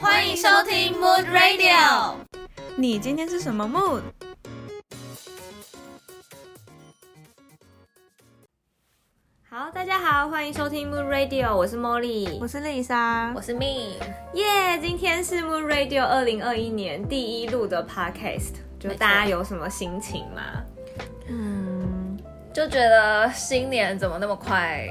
欢迎收听 Mood Radio。你今天是什么 mood？好，大家好，欢迎收听 Mood Radio，我是茉莉，我是丽莎，我是 Me。耶今天是 Mood Radio 二零二一年第一录的 Podcast，就大家有什么心情吗？嗯，就觉得新年怎么那么快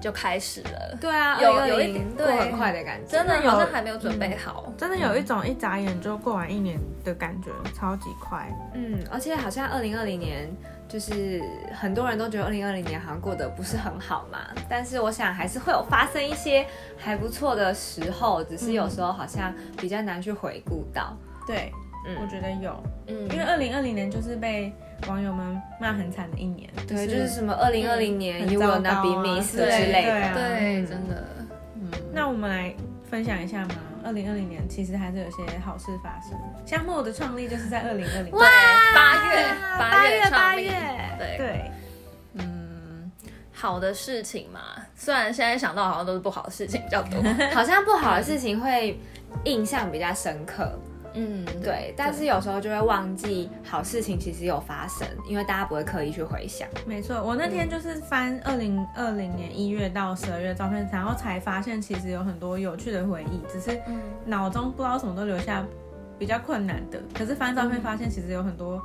就开始了？对啊，有有一点过对。很快的感觉，真的有好像还没有准备好。真的有一种一眨眼就过完一年的感觉，超级快。嗯，而且好像二零二零年，就是很多人都觉得二零二零年好像过得不是很好嘛，但是我想还是会有发生一些还不错的时候，只是有时候好像比较难去回顾到。对，嗯。我觉得有，嗯。因为二零二零年就是被网友们骂很惨的一年。对，就是什么二零二零年很 You 糟 will not be 啊 missed 之类的。对真的，嗯。那我们来分享一下嘛，二零二零年其实还是有些好事发生。像木偶的创立就是在二零二零。对，八月八月八月对，对，嗯，好的事情嘛，虽然现在想到好像都是不好的事情比较多。好像不好的事情会印象比较深刻，嗯，对，但是有时候就会忘记好事情其实有发生，因为大家不会刻意去回想。没错，我那天就是翻二零二零年一月到十二月照片，然后才发现其实有很多有趣的回忆，只是脑中不知道什么都留下比较困难的。可是翻照片发现其实有很多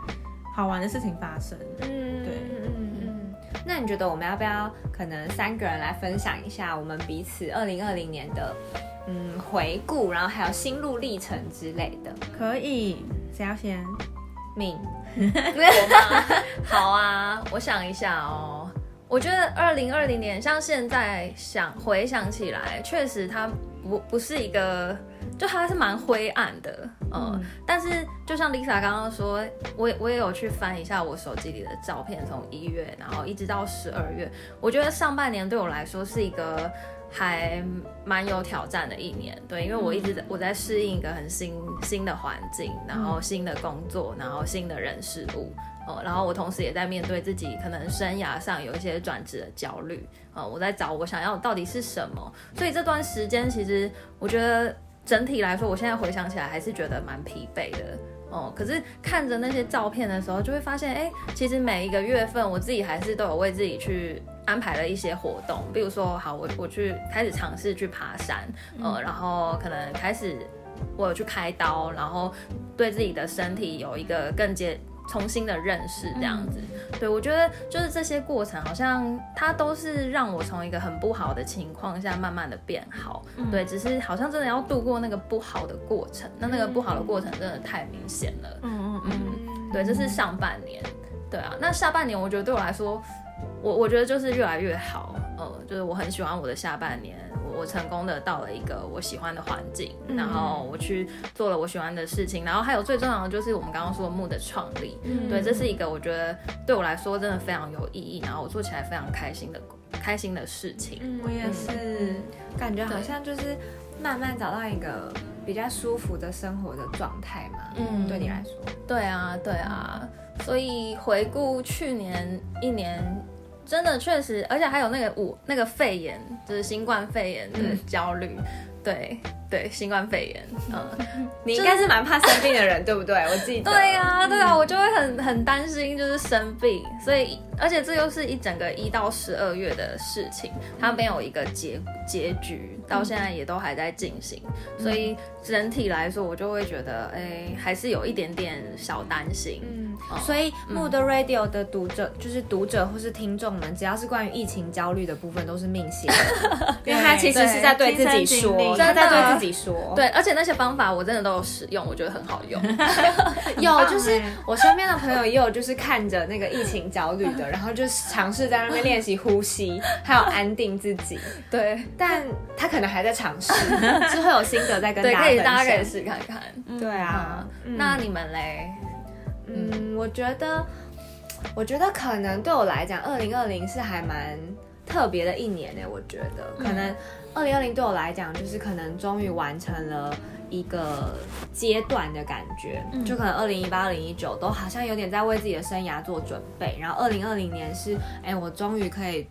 好玩的事情发生。嗯，对。那你觉得我们要不要可能三个人来分享一下我们彼此二零二零年的嗯回顾，然后还有心路历程之类的？可以，谁要先？命？好啊，我想一下哦。我觉得二零二零年，像现在想回想起来，确实它不不是一个，就它是蛮灰暗的，嗯。但是就像 Lisa 刚刚说，我也我也有去翻一下我手机里的照片，从一月然后一直到十二月，我觉得上半年对我来说是一个还蛮有挑战的一年，对，因为我一直在我在适应一个很新新的环境，然后新的工作，然后新的人事物。哦，然后我同时也在面对自己可能生涯上有一些转职的焦虑，呃，我在找我想要到底是什么，所以这段时间其实我觉得整体来说，我现在回想起来还是觉得蛮疲惫的。哦，可是看着那些照片的时候，就会发现，哎，其实每一个月份我自己还是都有为自己去安排了一些活动，比如说，好，我我去开始尝试去爬山，呃，然后可能开始我有去开刀，然后对自己的身体有一个更接重新的认识，这样子。对我觉得就是这些过程，好像它都是让我从一个很不好的情况下慢慢的变好。对，只是好像真的要度过那个不好的过程，那那个不好的过程真的太明显了。嗯嗯嗯，对，这是上半年。对啊，那下半年我觉得对我来说，我我觉得就是越来越好。呃，就是我很喜欢我的下半年，我我成功的到了一个我喜欢的环境，然后我去做了我喜欢的事情，然后还有最重要的就是我们刚刚说木的创立。嗯对，这是一个我觉得对我来说真的非常有意义，然后我做起来非常开心的开心的事情。我也是。感觉好像就是慢慢找到一个比较舒服的生活的状态嘛。嗯对你来说，对啊，对啊，所以回顾去年一年，真的确实，而且还有那个五那个肺炎，就是新冠肺炎的焦虑，对对，新冠肺炎，嗯，你应该是蛮怕生病的人，对不对？我记得。对啊、对啊，我就会很很担心，就是生病，所以而且这又是一整个一到十二月的事情，它没有一个结结局，到现在也都还在进行，所以整体来说，我就会觉得，哎，还是有一点点小担心。嗯。哦，所以 Mood Radio 的读者，就是读者或是听众们，只要是关于疫情焦虑的部分，都是命写的，因为他其实是在对自己说，真的对自己说。对，而且那些方法我真的都有使用，我觉得很好用。有，就是欸我身边的朋友也有，就是看着那个疫情焦虑的，然后就尝试在那边练习呼吸，还有安定自己。对但他可能还在尝试，之后有心得再跟大对，家可以。大家可以试看看。对啊，嗯，那你们嘞？嗯，我觉得，我觉得可能对我来讲，二零二零是还蛮特别的一年呢。我觉得可能二零二零对我来讲，就是可能终于完成了一个阶段的感觉，就可能二零一八、二零一九都好像有点在为自己的生涯做准备，然后二零二零年是，哎，我终于可以。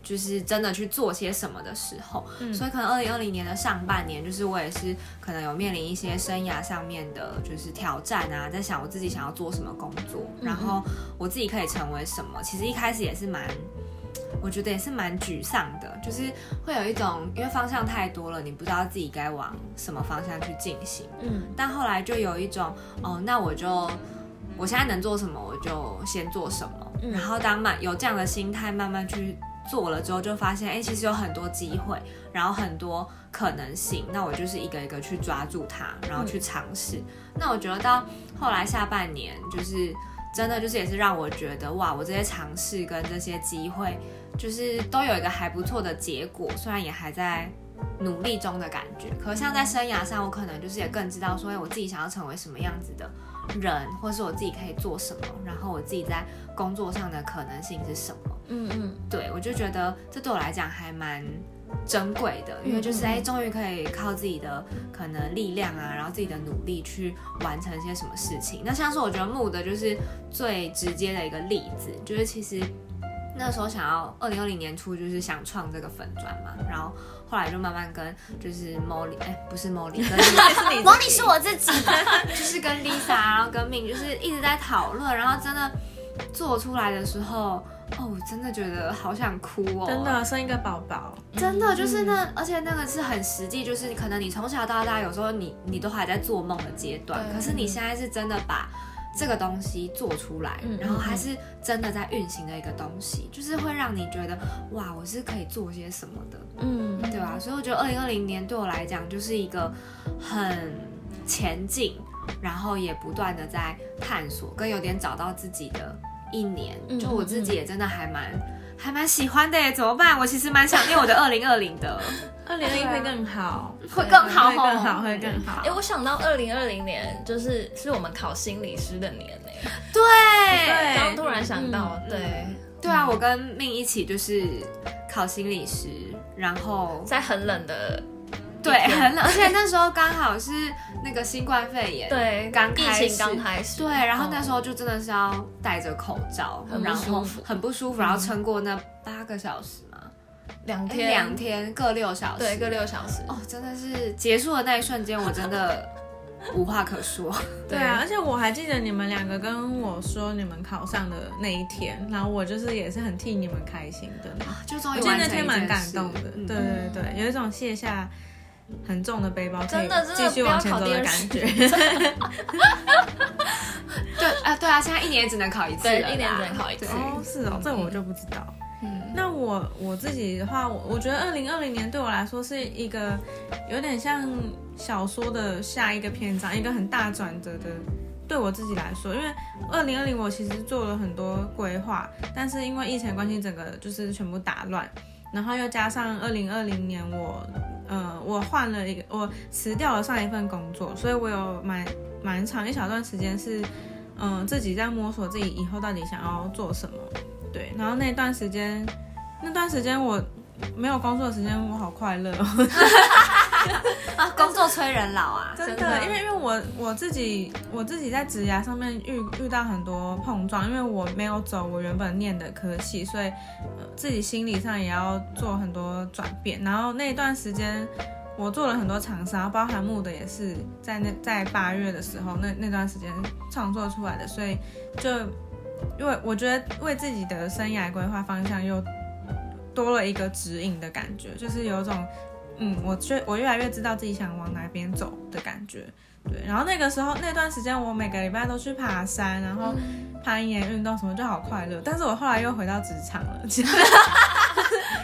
就是真的去做些什么的时候。所以可能二零二零年的上半年，就是我也是可能有面临一些生涯上面的，就是挑战啊，在想我自己想要做什么工作，然后我自己可以成为什么。其实一开始也是蛮。我觉得也是蛮沮丧的，就是会有一种因为方向太多了，你不知道自己该往什么方向去进行。嗯，但后来就有一种哦，那我就我现在能做什么，我就先做什么。然后当慢有这样的心态慢慢去做了之后，就发现哎，其实有很多机会，然后很多可能性。那我就是一个一个去抓住它，然后去尝试。那我觉得到后来下半年，就是真的就是也是让我觉得哇，我这些尝试跟这些机会。就是都有一个还不错的结果，虽然也还在努力中的感觉。可像在生涯上，我可能就是也更知道说，哎，我自己想要成为什么样子的人，或是我自己可以做什么，然后我自己在工作上的可能性是什么。嗯嗯，对我就觉得这对我来讲还蛮珍贵的，因为就是哎，终于可以靠自己的可能力量啊，然后自己的努力去完成一些什么事情。那像是我觉得木的就是最直接的一个例子，就是其实。那时候想要二零二零年初就是想创这个粉砖嘛，然后后来就慢慢跟就是 Molly，哎，不是 Molly，Molly 是我自己，就是跟 Lisa，然后跟 Min，就是一直在讨论，然后真的做出来的时候，哦，我真的觉得好想哭哦，真的生一个宝宝，真的就是那，而且那个是很实际，就是可能你从小到大有时候你你都还在做梦的阶段，可是你现在是真的把。这个东西做出来，然后还是真的在运行的一个东西，就是会让你觉得哇，我是可以做些什么的，嗯，对吧？所以我觉得二零二零年对我来讲就是一个很前进，然后也不断的在探索，跟有点找到自己的一年。就我自己也真的还蛮还蛮喜欢的，怎么办？我其实蛮想念我的二零二零的。二零二一会更好，会更好，会更好，会更好。哎，我想到二零二零年就是是我们考心理师的年呢。对，刚突然想到，对，对啊，我跟命一起就是考心理师，然后在很冷的，对，很冷，而且那时候刚好是那个新冠肺炎，对，刚开始，刚开始，对，然后那时候就真的是要戴着口罩，很舒服很不舒服，然后撑过那八个小时嘛。两天，两天各六小时，对，各六小时。哦，真的是结束的那一瞬间，我真的 无话可说。对啊，而且我还记得你们两个跟我说你们考上的那一天，然后我就是也是很替你们开心的，就终于完成那天蛮感动的。对对对，有一种卸下很重的背包，真的继续往前走的感觉。对啊，对啊，现在一年只能考一次，对，一年只能考一次。哦，是哦，这我就不知道。嗯那我我自己的话，我我觉得二零二零年对我来说是一个有点像小说的下一个篇章，一个很大转折的。对我自己来说，因为二零二零我其实做了很多规划，但是因为疫情关系，整个就是全部打乱。然后又加上二零二零年我，呃，我换了一个，我辞掉了上一份工作，所以我有蛮蛮长一小段时间是，嗯，自己在摸索自己以后到底想要做什么。对，然后那段时间，那段时间我没有工作的时间，我好快乐。啊，工作催人老啊，真的，因为因为我我自己我自己在职涯上面遇遇到很多碰撞，因为我没有走我原本念的科系，所以自己心理上也要做很多转变。然后那段时间我做了很多厂商，包含木的也是在那在八月的时候那那段时间创作出来的，所以就。因为我觉得为自己的生涯规划方向又多了一个指引的感觉，就是有种，嗯，我越我越来越知道自己想往哪边走的感觉。对，然后那个时候那段时间，我每个礼拜都去爬山，然后攀岩、运动什么就好快乐。但是我后来又回到职场了，其 实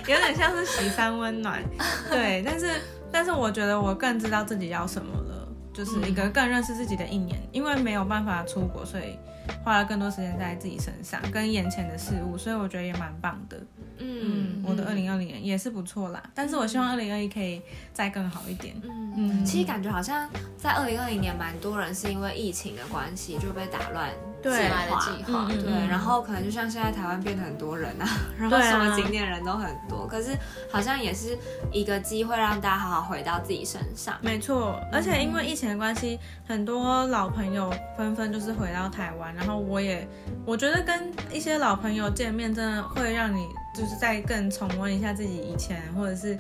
有点像是喜三温暖。对，但是但是我觉得我更知道自己要什么了，就是一个更认识自己的一年，因为没有办法出国，所以。花了更多时间在自己身上，跟眼前的事物，所以我觉得也蛮棒的。嗯，我的二零二零年也是不错啦，但是我希望二零二一可以再更好一点。嗯嗯，其实感觉好像在二零二零年，蛮多人是因为疫情的关系就被打乱。对，来的计划，对，然后可能就像现在台湾变得很多人啊，然后什么景点人都很多，可是好像也是一个机会让大家好好回到自己身上。没错，而且因为疫情的关系，很多老朋友纷纷就是回到台湾，然后我也我觉得跟一些老朋友见面，真的会让你就是再更重温一下自己以前，或者是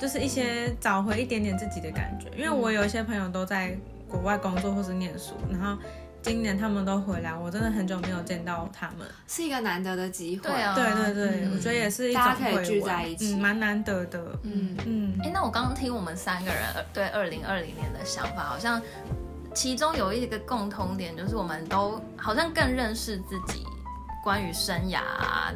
就是一些找回一点点自己的感觉。因为我有一些朋友都在国外工作或是念书，然后。今年他们都回来，我真的很久没有见到他们，是一个难得的机会。对啊，对对对，我觉得也是一种可以聚在一起，蛮难得的。嗯嗯。哎，那我刚刚听我们三个人对二零二零年的想法，好像其中有一个共通点，就是我们都好像更认识自己。关于生涯，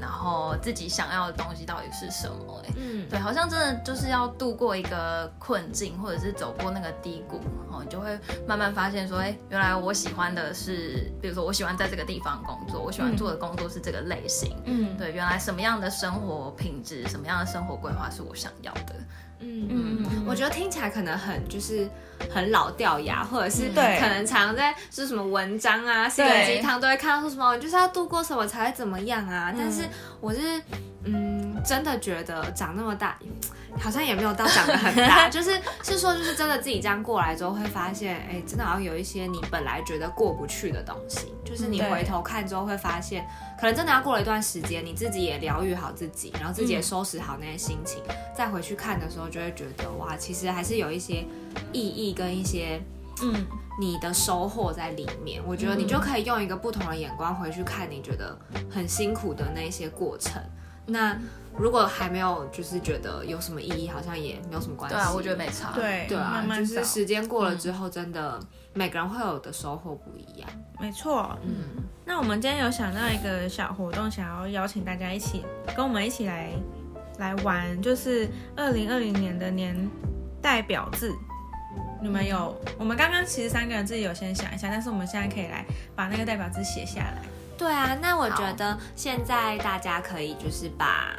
然后自己想要的东西到底是什么？哎，嗯，对，好像真的就是要度过一个困境，或者是走过那个低谷，然后你就会慢慢发现说，哎，原来我喜欢的是，比如说我喜欢在这个地方工作，我喜欢做的工作是这个类型，嗯，对，原来什么样的生活品质，什么样的生活规划是我想要的。嗯嗯嗯，我觉得听起来可能很就是很老掉牙，或者是对可能常在是什么文章啊、心灵鸡汤都会看到说什么，就是要度过什么才会怎么样啊。但是我是嗯，真的觉得长那么大。好像也没有到长得很大，就是是说，就是真的自己这样过来之后，会发现，哎，真的好像有一些你本来觉得过不去的东西，就是你回头看之后会发现，可能真的要过了一段时间，你自己也疗愈好自己，然后自己也收拾好那些心情，再回去看的时候，就会觉得，哇，其实还是有一些意义跟一些，嗯，你的收获在里面。我觉得你就可以用一个不同的眼光回去看，你觉得很辛苦的那些过程，那。如果还没有，就是觉得有什么意义，好像也没有什么关系。对啊，我觉得没差。对对啊，就是时间过了之后，真的每个人会有的收获不一样。没错。嗯。那我们今天有想到一个小活动，想要邀请大家一起跟我们一起来来玩，就是二零二零年的年代表字。你们有？我们刚刚其实三个人自己有先想一下，但是我们现在可以来把那个代表字写下来。对啊，那我觉得现在大家可以就是把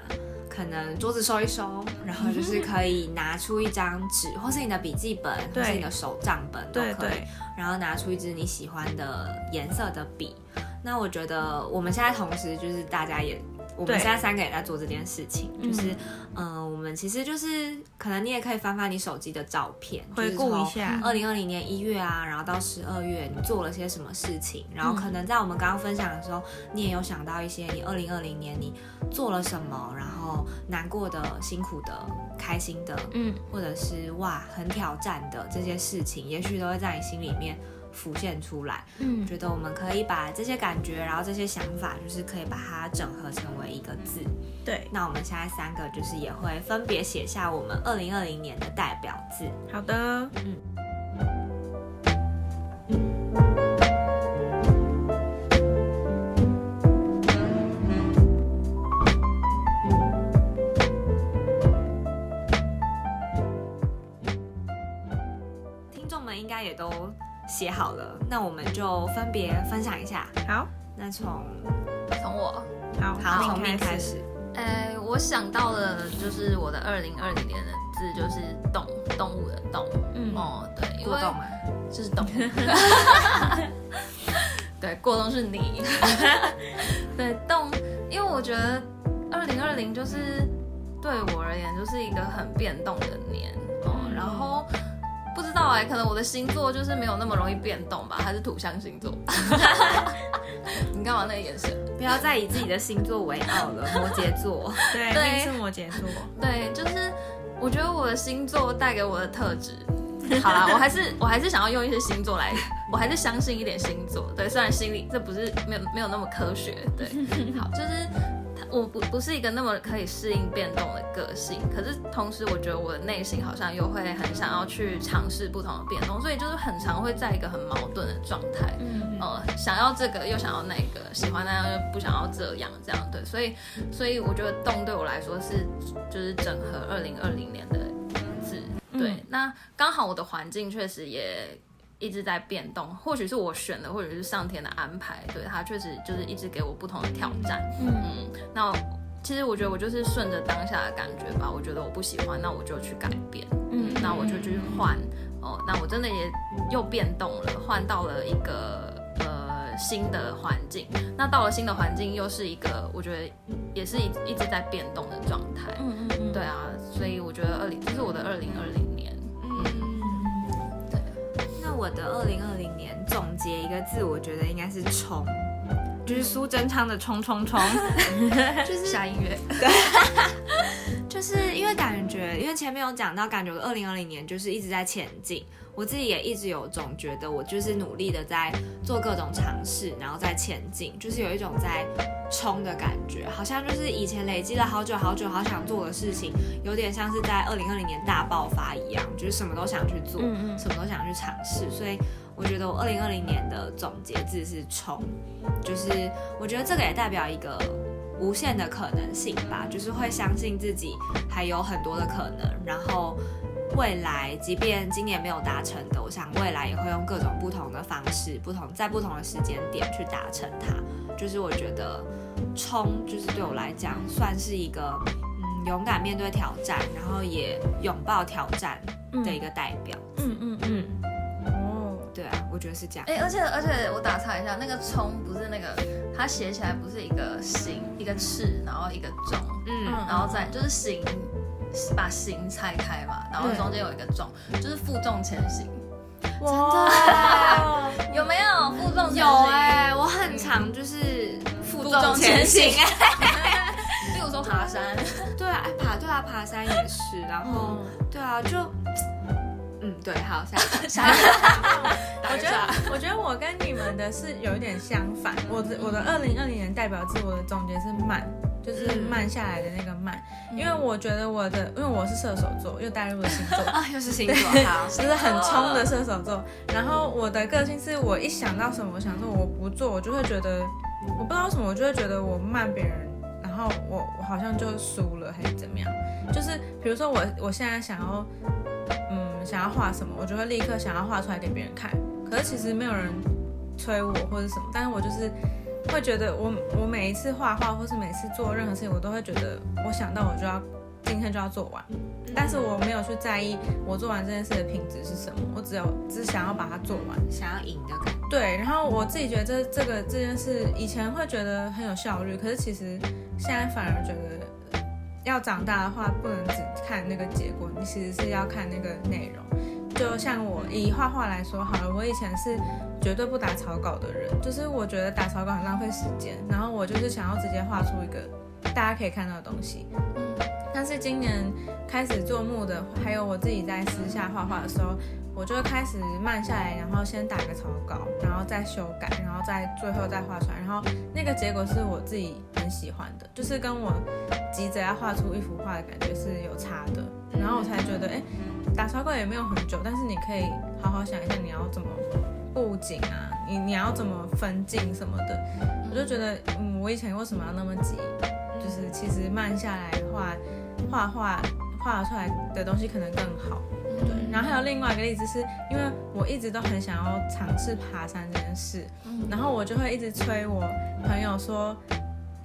可能桌子收一收，然后就 是可以拿出一张纸，或是你的笔记本，或是你的手账本都可以，然后拿出一支你喜欢的颜色的笔。那我觉得我们现在同时就是大家也。我们现在三个也在做这件事情，就是，嗯，我们其实就是，可能你也可以翻翻你手机的照片，回顾一下。二零二零年一月啊，然后到十二月你做了些什么事情，然后可能在我们刚刚分享的时候，你也有想到一些你二零二零年你做了什么，然后难过的、辛苦的、开心的，嗯，或者是哇很挑战的这些事情，也许都会在你心里面。浮现出来，嗯，觉得我们可以把这些感觉，然后这些想法，就是可以把它整合成为一个字。对，那我们现在三个就是也会分别写下我们二零二零年的代表字。好的，嗯。写好了，那我们就分别分享一下。好，那从从我，好，好，从你开始。哎，我想到了就是我的二零二零年的字就是动，动物的动。嗯，哦，对，过动嘛，就是动。对，过冬是你。对，动，因为我觉得二零二零就是对我而言就是一个很变动的年。哦，然后。道哎，可能我的星座就是没有那么容易变动吧，还是土象星座。你干嘛那个眼神？不要再以自己的星座为傲了，摩羯座。对，对，是摩羯座。对，就是我觉得我的星座带给我的特质。好啦，我还是我还是想要用一些星座来，我还是相信一点星座。对，虽然心里这不是没有没有那么科学。对，好，就是。我不不是一个那么可以适应变动的个性，可是同时我觉得我的内心好像又会很想要去尝试不同的变动，所以就是很常会在一个很矛盾的状态，嗯，呃，想要这个又想要那个，喜欢那样又不想要这样，这样对，所以所以我觉得动对我来说是就是整合二零二零年的字，对，那刚好我的环境确实也。一直在变动，或许是我选的，或者是上天的安排。对他确实就是一直给我不同的挑战。嗯，那其实我觉得我就是顺着当下的感觉吧。我觉得我不喜欢，那我就去改变。嗯，那我就去换。哦，那我真的也又变动了，换到了一个呃新的环境。那到了新的环境，又是一个我觉得也是一一直在变动的状态。嗯嗯嗯，对啊，所以我觉得二零这是我的二零二零年。我的二零二零年总结一个字，我觉得应该是冲，就是苏贞昌的冲冲冲，就是下音乐。就是因为感觉，因为前面有讲到，感觉二零二零年就是一直在前进。我自己也一直有总觉得，我就是努力的在做各种尝试，然后在前进，就是有一种在冲的感觉，好像就是以前累积了好久好久好想做的事情，有点像是在二零二零年大爆发一样，就是什么都想去做，什么都想去尝试。所以我觉得我二零二零年的总结字是冲，就是我觉得这个也代表一个无限的可能性吧，就是会相信自己还有很多的可能，然后。未来，即便今年没有达成的，我想未来也会用各种不同的方式，不同在不同的时间点去达成它。就是我觉得冲，就是对我来讲算是一个嗯勇敢面对挑战，然后也拥抱挑战的一个代表。嗯嗯嗯。觉得是这样。哎，而且而且我打岔一下，那个冲不是那个，它写起来不是一个行一个赤，然后一个中，嗯，然后再就是行。把行拆开嘛，然后中间有一个重，就是负重前行。哇，有没有负重前行？有哎，我很常就是负重前行。例如说爬山，对啊，爬对啊，爬山也是。然后对啊，就嗯，对，好，下 下。我觉得，我觉得我跟你们的是有一点相反。我的我的二零二零年代表自我的总结是慢。就是慢下来的那个慢，因为我觉得我的，因为我是射手座，又带入了星座啊，又是星座，好，就是很冲的射手座。然后我的个性是我一想到什么，我想说我不做，我就会觉得，我不知道什么，我就会觉得我慢别人，然后我我好像就输了还是怎么样。就是比如说我我现在想要，嗯，想要画什么，我就会立刻想要画出来给别人看。可是其实没有人催我或者什么，但是我就是。会觉得我我每一次画画或是每次做任何事情，我都会觉得我想到我就要今天就要做完，但是我没有去在意我做完这件事的品质是什么，我只有只想要把它做完，想要赢的感觉。对，然后我自己觉得这这个这件事以前会觉得很有效率，可是其实现在反而觉得要长大的话，不能只看那个结果，你其实是要看那个内容。就像我以画画来说好了，我以前是绝对不打草稿的人，就是我觉得打草稿很浪费时间，然后我就是想要直接画出一个大家可以看到的东西。嗯，但是今年开始做木的，还有我自己在私下画画的时候，我就开始慢下来，然后先打个草稿，然后再修改，然后再最后再画出来，然后那个结果是我自己很喜欢的，就是跟我急着要画出一幅画的感觉是有差的，然后我才觉得哎。打草稿也没有很久，但是你可以好好想一下你要怎么布景啊，你你要怎么分镜什么的。我就觉得，嗯，我以前为什么要那么急？就是其实慢下来画画画画出来的东西可能更好。对。然后还有另外一个例子，是因为我一直都很想要尝试爬山这件事，然后我就会一直催我朋友说。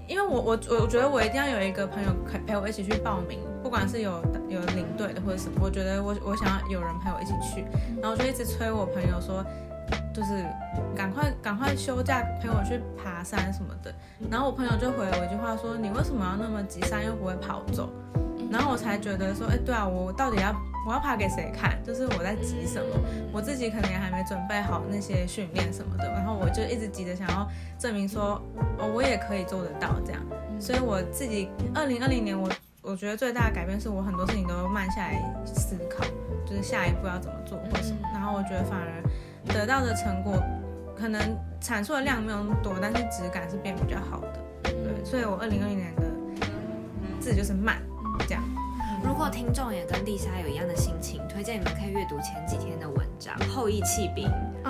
因为我我我觉得我一定要有一个朋友陪陪我一起去报名，不管是有有领队的或者什么，我觉得我我想要有人陪我一起去，然后就一直催我朋友说，就是赶快赶快休假陪我去爬山什么的，然后我朋友就回了我一句话说，你为什么要那么急，山又不会跑走，然后我才觉得说，哎，对啊，我到底要。我要爬给谁看？就是我在急什么，我自己可能也还没准备好那些训练什么的，然后我就一直急着想要证明说，哦，我也可以做得到这样。所以我自己二零二零年，我我觉得最大的改变是我很多事情都慢下来思考，就是下一步要怎么做或什么。然后我觉得反而得到的成果，可能产出的量没有那么多，但是质感是变比较好的。对，所以我二零二零年的字就是慢。如果听众也跟丽莎有一样的心情，推荐你们可以阅读前几天的文章《后羿弃兵》，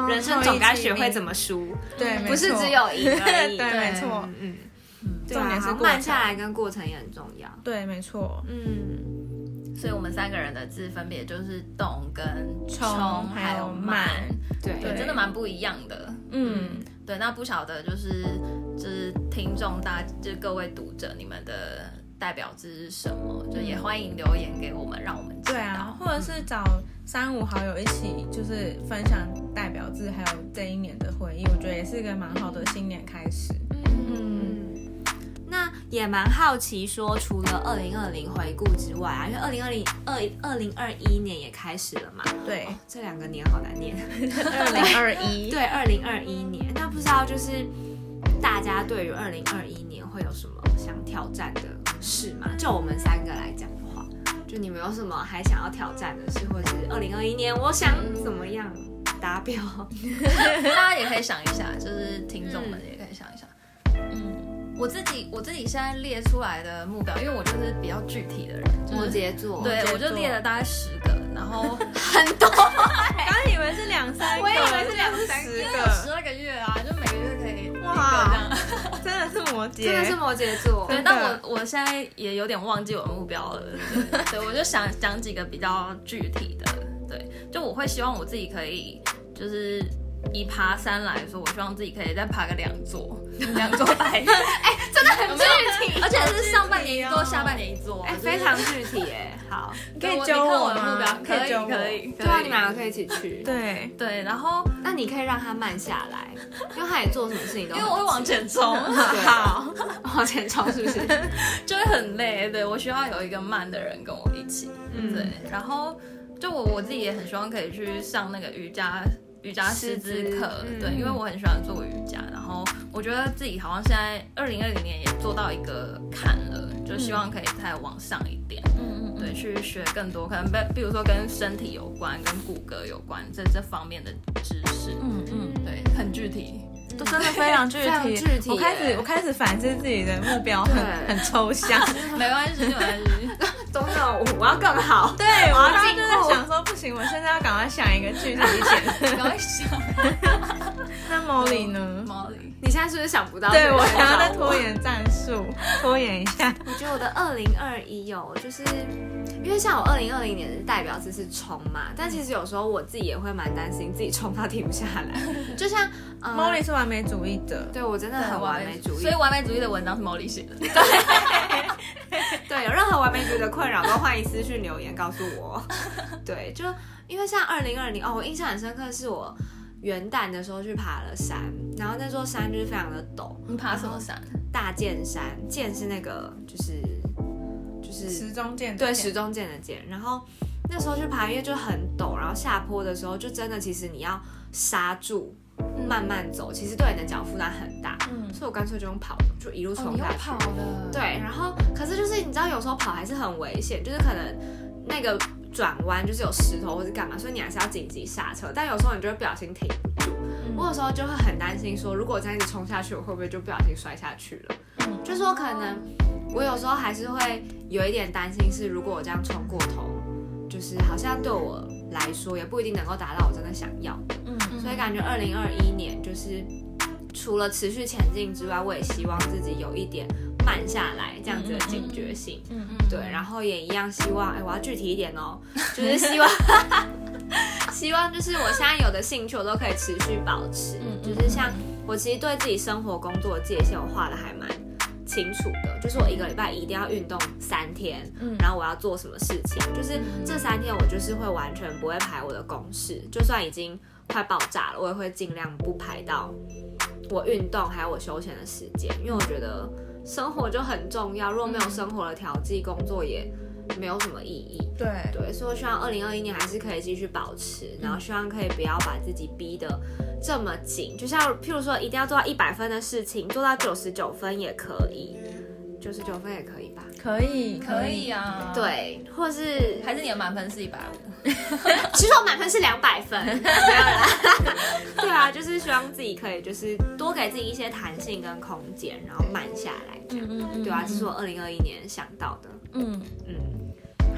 人生总该学会怎么输，对，不是只有赢而已，对，没错，嗯，重点是慢下来跟过程也很重要，对，没错，嗯，所以我们三个人的字分别就是动跟冲还有慢，对，真的蛮不一样的，嗯，对，那不晓得就是就是听众大就各位读者你们的。代表字是什么？就也欢迎留言给我们，让我们知道。对啊，或者是找三五好友一起，就是分享代表字，还有这一年的回忆，我觉得也是一个蛮好的新年开始。嗯，那也蛮好奇，说除了二零二零回顾之外啊，因为二零二零二二零二一年也开始了嘛。对，这两个年好难念。二零二一。对，二零二一年。那不知道就是大家对于二零二一年会有什么想挑战的事嘛？就我们三个来讲的话，就你们有什么还想要挑战的事，或者是二零二一年我想怎么样达标？大家也可以想一下，就是听众们也可以想一下。嗯，我自己我自己现在列出来的目标，因为我就是比较具体的人，摩羯座，对我就列了大概十个，然后很多，刚以为是两三个，我以为是两三个，十二个月啊，就哇，真的是摩羯，真的是摩羯座。对，但我我现在也有点忘记我的目标了，对，我就想讲几个比较具体的，对，就我会希望我自己可以就是。以爬山来说，我希望自己可以再爬个两座，两座白 山。哎，真的很具体，而且是上半年一座，下半年一座，哎，非常具体哎。好，可以教我的目标，可以可以，对啊，你们两个可以一起去。对对，然后那你可以让他慢下来，因为他也做什么事情都因为我会往前冲，好，往前冲是不是？就会很累。对我需要有一个慢的人跟我一起。嗯，对。然后就我我自己也很希望可以去上那个瑜伽。瑜伽师资课，对，因为我很喜欢做瑜伽，然后我觉得自己好像现在二零二零年也做到一个坎了，就希望可以再往上一点，嗯嗯，对，去学更多，可能比比如说跟身体有关、跟骨骼有关这这方面的知识，嗯嗯，对，很具体，都真的非常具体。我开始我开始反思自己的目标，很很抽象，没关系，没关系。都有，我要更好。对，我刚刚就在想说，不行，我现在要赶快想一个具体一点。赶快想。那 Molly 呢？Molly，你现在是不是想不到？对我想要再拖延战术，拖延一下。我觉得我的二零二一有，就是因为像我二零二零年是代表字是冲嘛，但其实有时候我自己也会蛮担心自己冲到停不下来。就像 Molly 是完美主义的，对我真的很完美主义，所以完美主义的文章是 Molly 写的。对，有任何完美主义的困扰都欢迎私讯留言告诉我。对，就因为像二零二零哦，我印象很深刻，是我元旦的时候去爬了山，然后那座山就是非常的陡。你爬什么山？大剑山，剑是那个就是就是时钟剑，对，时钟剑的剑。然后那时候去爬，因为就很陡，然后下坡的时候就真的其实你要刹住。慢慢走，其实对你的脚负担很大，嗯，所以我干脆就用跑，就一路冲下去。跑的。对，然后可是就是你知道，有时候跑还是很危险，就是可能那个转弯就是有石头或者干嘛，所以你还是要紧急刹车。但有时候你就会不小心停不住，我有时候就会很担心，说如果这样一直冲下去，我会不会就不小心摔下去了？嗯，就说可能我有时候还是会有一点担心，是如果我这样冲过头，就是好像对我。来说也不一定能够达到我真的想要的，嗯，所以感觉二零二一年就是除了持续前进之外，我也希望自己有一点慢下来这样子的警觉性，嗯嗯，对，然后也一样希望，哎，我要具体一点哦，就是希望，希望就是我现在有的兴趣我都可以持续保持，嗯，就是像我其实对自己生活工作的界限我画的还蛮。清楚的，就是我一个礼拜一定要运动三天，嗯，然后我要做什么事情，就是这三天我就是会完全不会排我的公式，就算已经快爆炸了，我也会尽量不排到我运动还有我休闲的时间，因为我觉得生活就很重要，如果没有生活的调剂，工作也没有什么意义。对对，所以我希望二零二一年还是可以继续保持，然后希望可以不要把自己逼得。这么紧，就像譬如说，一定要做到一百分的事情，做到九十九分也可以，九十九分也可以吧？可以，可以啊。对，或是还是你的满分是一百五？其实我满分是两百分，没有啦。对啊，就是希望自己可以，就是多给自己一些弹性跟空间，然后慢下来，这样。嗯嗯。对啊，这是我二零二一年想到的。嗯嗯。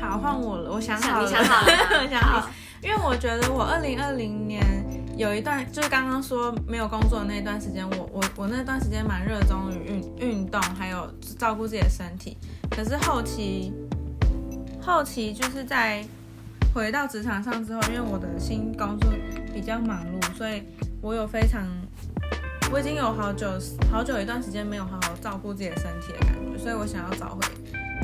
好，换我了，我想好了，你想好了？我想好，因为我觉得我二零二零年。有一段就是刚刚说没有工作的那段时间，我我我那段时间蛮热衷于运运动，还有照顾自己的身体。可是后期后期就是在回到职场上之后，因为我的新工作比较忙碌，所以我有非常我已经有好久好久一段时间没有好好照顾自己的身体的感觉，所以我想要找回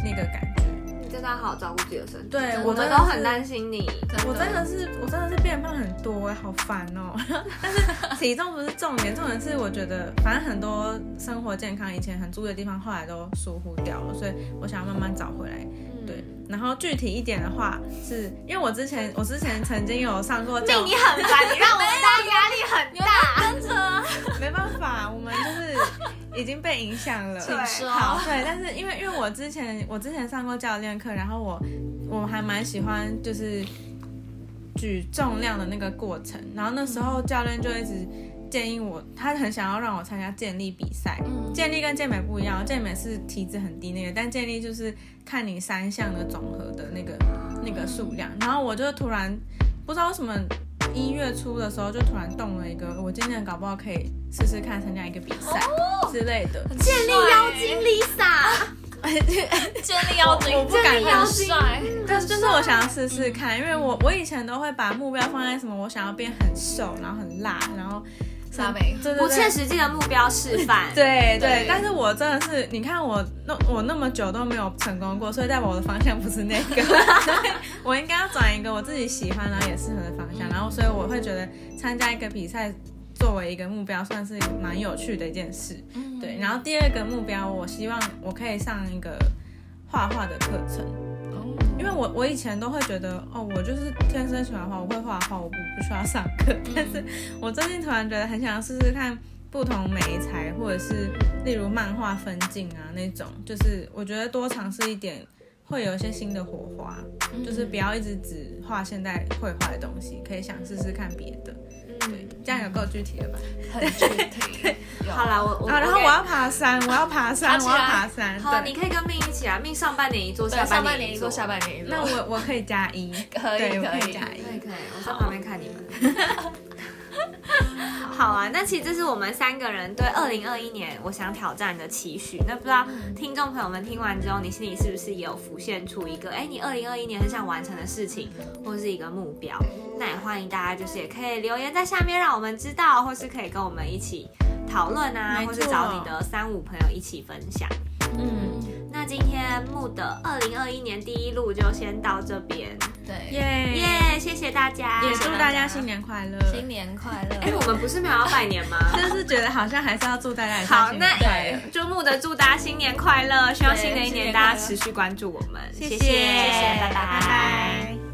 那个感觉。你真的要好好照顾自己的身体。对我们都很担心你。我真的是，我真的是变胖很多哎，好烦哦。但是体重不是重点，重点是我觉得，反正很多生活健康以前很注意的地方，后来都疏忽掉了，所以我想要慢慢找回来。对，然后具体一点的话，是因为我之前我之前曾经有上过教，你很烦，你让我们大家压力很大。跟着啊，没办法，我们就是已经被影响了。请说好，对，但是因为因为我之前我之前上过教练课，然后我我还蛮喜欢就是举重量的那个过程，然后那时候教练就一直建议我，他很想要让我参加健力比赛。嗯健力跟健美不一样，健美是体脂很低那个，但健力就是看你三项的总和的那个那个数量。然后我就突然不知道为什么一月初的时候就突然动了一个，我今年搞不好可以试试看参加一个比赛之类的。建立妖精 Lisa，建立妖精，我不敢很帅，但是就是我想要试试看，因为我我以前都会把目标放在什么，我想要变很瘦，然后很辣，然后不切实际的目标示范。对对。对，但是我真的是，你看我那我那么久都没有成功过，所以代表我的方向不是那个，所 以我应该要转一个我自己喜欢然后也适合的方向，然后所以我会觉得参加一个比赛作为一个目标，算是蛮有趣的一件事。对，然后第二个目标，我希望我可以上一个画画的课程。因为我我以前都会觉得哦，我就是天生喜欢画，我会画画，我不不需要上课。但是我最近突然觉得很想试试看不同媒材，或者是例如漫画分镜啊那种，就是我觉得多尝试一点，会有一些新的火花。就是不要一直只画现在会画的东西，可以想试试看别的。对，这样有够具体了吧？很具体。好啦，我我啊，然后我要爬山，我要爬山，我要爬山。好你可以跟命一起啊，命上半年一座，对下半年一座，下半年一座。那我我可以加一，可以对，我可以加一。可以可以，我在旁边看你们。好啊，那其实这是我们三个人对二零二一年我想挑战的期许。那不知道听众朋友们听完之后，你心里是不是也有浮现出一个，哎，你二零二一年很想完成的事情，或是一个目标？那也欢迎大家就是也可以留言在下面，让我们知道，或是可以跟我们一起讨论啊，或是找你的三五朋友一起分享。嗯，那今天木的二零二一年第一路就先到这边，对，耶耶、谢谢大家，也祝大家家新年快乐。新年快乐。哎、我们不是没有要拜年吗？就是觉得好像还是要祝大家好，新那年快乐。祝木的祝大家新年快乐，希望新的一年年大家持续关注我们，谢谢谢谢，谢谢拜拜。